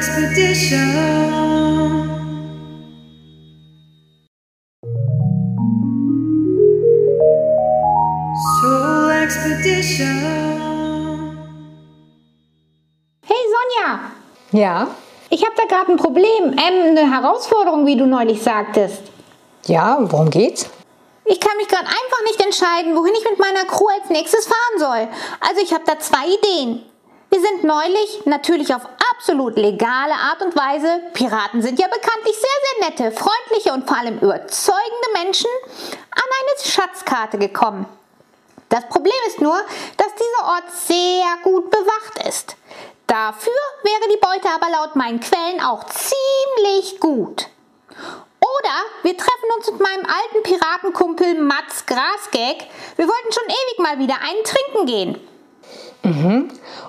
Expedition. Soul Expedition. Hey Sonja, Ja, ich habe da gerade ein Problem, ähm, eine Herausforderung, wie du neulich sagtest. ja, worum geht's? Ich kann mich gerade einfach nicht entscheiden, wohin ich mit meiner Crew als nächstes fahren soll. Also ich habe da zwei Ideen. Wir sind neulich, natürlich auf absolut legale Art und Weise, Piraten sind ja bekanntlich sehr, sehr nette, freundliche und vor allem überzeugende Menschen, an eine Schatzkarte gekommen. Das Problem ist nur, dass dieser Ort sehr gut bewacht ist. Dafür wäre die Beute aber laut meinen Quellen auch ziemlich gut. Oder wir treffen uns mit meinem alten Piratenkumpel Mats Grasgag. Wir wollten schon ewig mal wieder einen trinken gehen.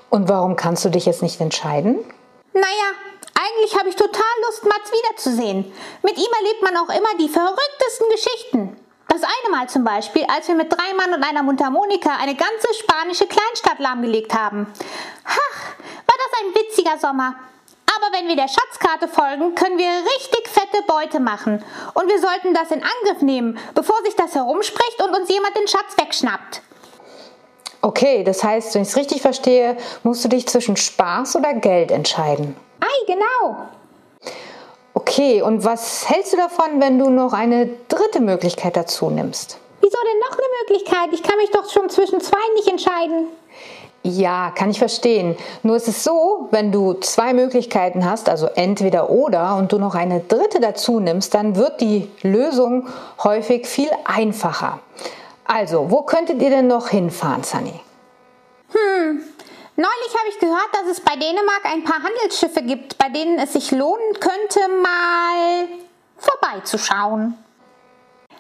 Und warum kannst du dich jetzt nicht entscheiden? Naja, eigentlich habe ich total Lust, Mats wiederzusehen. Mit ihm erlebt man auch immer die verrücktesten Geschichten. Das eine Mal zum Beispiel, als wir mit drei Mann und einer Mundharmonika eine ganze spanische Kleinstadt lahmgelegt haben. Ach, war das ein witziger Sommer. Aber wenn wir der Schatzkarte folgen, können wir richtig fette Beute machen. Und wir sollten das in Angriff nehmen, bevor sich das herumspricht und uns jemand den Schatz wegschnappt. Okay, das heißt, wenn ich es richtig verstehe, musst du dich zwischen Spaß oder Geld entscheiden. Ei, genau. Okay, und was hältst du davon, wenn du noch eine dritte Möglichkeit dazu nimmst? Wieso denn noch eine Möglichkeit? Ich kann mich doch schon zwischen zwei nicht entscheiden. Ja, kann ich verstehen. Nur ist es so, wenn du zwei Möglichkeiten hast, also entweder oder, und du noch eine dritte dazu nimmst, dann wird die Lösung häufig viel einfacher. Also, wo könntet ihr denn noch hinfahren, Sunny? Neulich habe ich gehört, dass es bei Dänemark ein paar Handelsschiffe gibt, bei denen es sich lohnen könnte, mal vorbeizuschauen.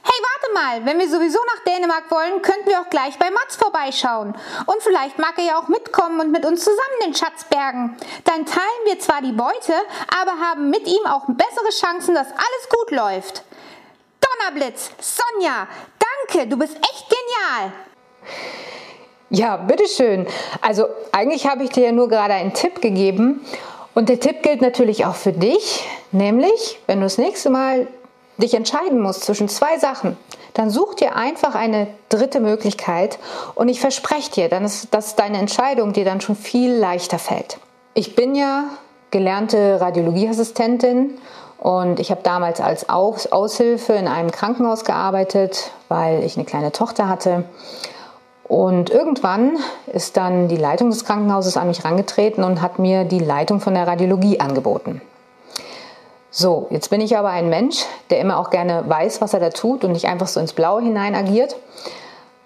Hey, warte mal, wenn wir sowieso nach Dänemark wollen, könnten wir auch gleich bei Mats vorbeischauen. Und vielleicht mag er ja auch mitkommen und mit uns zusammen den Schatz bergen. Dann teilen wir zwar die Beute, aber haben mit ihm auch bessere Chancen, dass alles gut läuft. Donnerblitz, Sonja, danke, du bist echt genial. Ja, bitteschön. Also eigentlich habe ich dir ja nur gerade einen Tipp gegeben. Und der Tipp gilt natürlich auch für dich, nämlich wenn du das nächste Mal dich entscheiden musst zwischen zwei Sachen, dann such dir einfach eine dritte Möglichkeit und ich verspreche dir, dann ist, dass deine Entscheidung dir dann schon viel leichter fällt. Ich bin ja gelernte Radiologieassistentin und ich habe damals als Aus Aushilfe in einem Krankenhaus gearbeitet, weil ich eine kleine Tochter hatte. Und irgendwann ist dann die Leitung des Krankenhauses an mich herangetreten und hat mir die Leitung von der Radiologie angeboten. So, jetzt bin ich aber ein Mensch, der immer auch gerne weiß, was er da tut und nicht einfach so ins Blaue hinein agiert.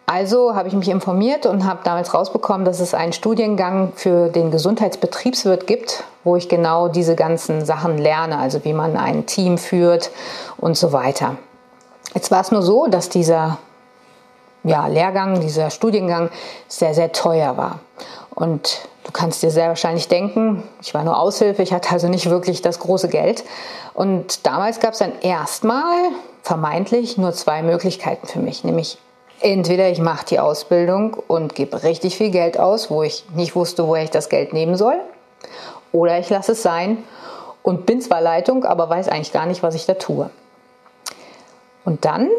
Also habe ich mich informiert und habe damals rausbekommen, dass es einen Studiengang für den Gesundheitsbetriebswirt gibt, wo ich genau diese ganzen Sachen lerne, also wie man ein Team führt und so weiter. Jetzt war es nur so, dass dieser ja, Lehrgang, dieser Studiengang sehr, sehr teuer war. Und du kannst dir sehr wahrscheinlich denken, ich war nur Aushilfe, ich hatte also nicht wirklich das große Geld. Und damals gab es dann erstmal vermeintlich nur zwei Möglichkeiten für mich, nämlich entweder ich mache die Ausbildung und gebe richtig viel Geld aus, wo ich nicht wusste, woher ich das Geld nehmen soll, oder ich lasse es sein und bin zwar Leitung, aber weiß eigentlich gar nicht, was ich da tue. Und dann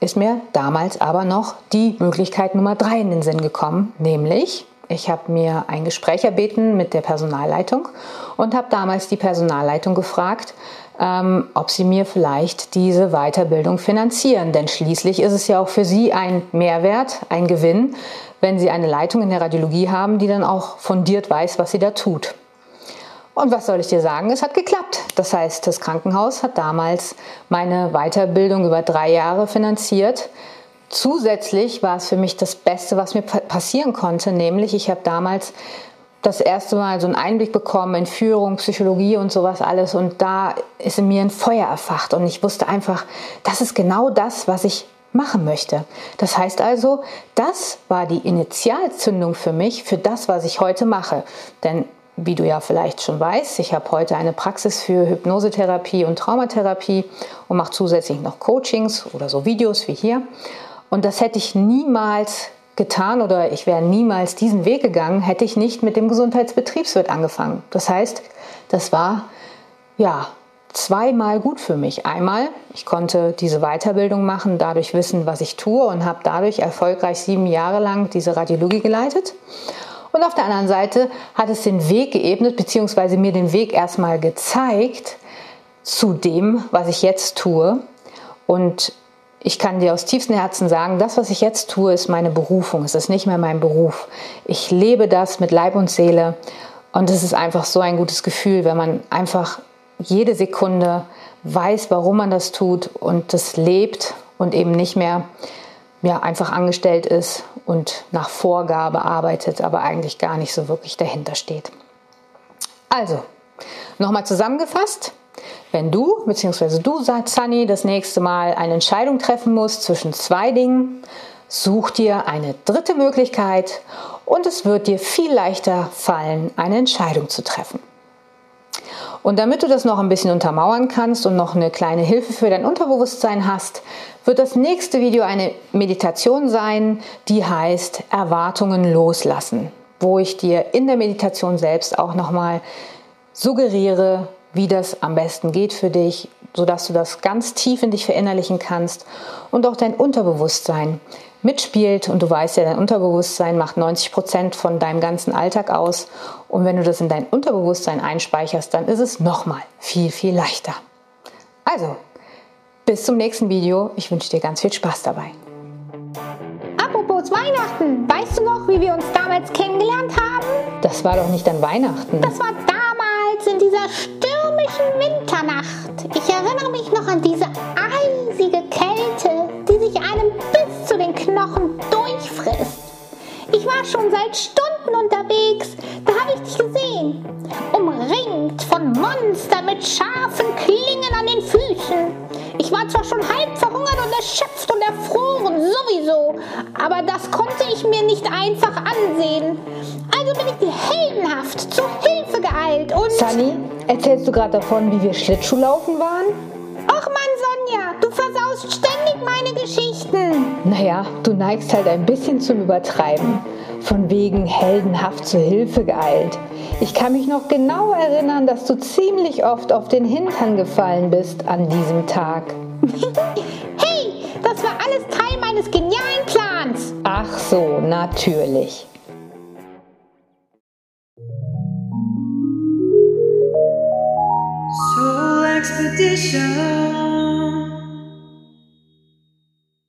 ist mir damals aber noch die Möglichkeit Nummer drei in den Sinn gekommen, nämlich ich habe mir ein Gespräch erbeten mit der Personalleitung und habe damals die Personalleitung gefragt, ähm, ob sie mir vielleicht diese Weiterbildung finanzieren. Denn schließlich ist es ja auch für sie ein Mehrwert, ein Gewinn, wenn sie eine Leitung in der Radiologie haben, die dann auch fundiert weiß, was sie da tut. Und was soll ich dir sagen? Es hat geklappt. Das heißt, das Krankenhaus hat damals meine Weiterbildung über drei Jahre finanziert. Zusätzlich war es für mich das Beste, was mir passieren konnte, nämlich ich habe damals das erste Mal so einen Einblick bekommen in Führung, Psychologie und sowas alles und da ist in mir ein Feuer erfacht und ich wusste einfach, das ist genau das, was ich machen möchte. Das heißt also, das war die Initialzündung für mich, für das, was ich heute mache. Denn wie du ja vielleicht schon weißt, ich habe heute eine Praxis für Hypnosetherapie und Traumatherapie und mache zusätzlich noch Coachings oder so Videos wie hier. Und das hätte ich niemals getan oder ich wäre niemals diesen Weg gegangen, hätte ich nicht mit dem Gesundheitsbetriebswirt angefangen. Das heißt, das war ja zweimal gut für mich. Einmal, ich konnte diese Weiterbildung machen, dadurch wissen, was ich tue und habe dadurch erfolgreich sieben Jahre lang diese Radiologie geleitet. Und auf der anderen Seite hat es den Weg geebnet, beziehungsweise mir den Weg erstmal gezeigt zu dem, was ich jetzt tue. Und ich kann dir aus tiefstem Herzen sagen, das, was ich jetzt tue, ist meine Berufung. Es ist nicht mehr mein Beruf. Ich lebe das mit Leib und Seele. Und es ist einfach so ein gutes Gefühl, wenn man einfach jede Sekunde weiß, warum man das tut und das lebt und eben nicht mehr ja, einfach angestellt ist und nach Vorgabe arbeitet, aber eigentlich gar nicht so wirklich dahinter steht. Also, nochmal zusammengefasst. Wenn du bzw. du, Sunny, das nächste Mal eine Entscheidung treffen musst zwischen zwei Dingen, such dir eine dritte Möglichkeit und es wird dir viel leichter fallen, eine Entscheidung zu treffen. Und damit du das noch ein bisschen untermauern kannst und noch eine kleine Hilfe für dein Unterbewusstsein hast, wird das nächste Video eine Meditation sein, die heißt Erwartungen loslassen, wo ich dir in der Meditation selbst auch nochmal suggeriere, wie das am besten geht für dich, sodass du das ganz tief in dich verinnerlichen kannst und auch dein Unterbewusstsein mitspielt. Und du weißt ja, dein Unterbewusstsein macht 90 Prozent von deinem ganzen Alltag aus. Und wenn du das in dein Unterbewusstsein einspeicherst, dann ist es nochmal viel, viel leichter. Also, bis zum nächsten Video. Ich wünsche dir ganz viel Spaß dabei. Apropos Weihnachten, weißt du noch, wie wir uns damals kennengelernt haben? Das war doch nicht an Weihnachten. Das war damals in dieser stürmischen Winternacht. Ich erinnere mich noch an diese eisige Kälte, die sich einem bis zu den Knochen durchfrisst. Ich war schon seit Stunden unterwegs, da habe ich dich gesehen. Umringt von Monstern mit scharfen Klingen an den Füßen. Ich war zwar schon halb verhungert und erschöpft und erfroren, sowieso, aber das konnte ich mir nicht einfach ansehen. Also bin ich heldenhaft zur Hilfe geeilt und... Sunny, erzählst du gerade davon, wie wir Schlittschuhlaufen waren? Ach Mann, Sonja, du versaust ständig meine Geschichten. Naja, du neigst halt ein bisschen zum Übertreiben. Von wegen heldenhaft zur Hilfe geeilt. Ich kann mich noch genau erinnern, dass du ziemlich oft auf den Hintern gefallen bist an diesem Tag. so, natürlich. Soul Expedition.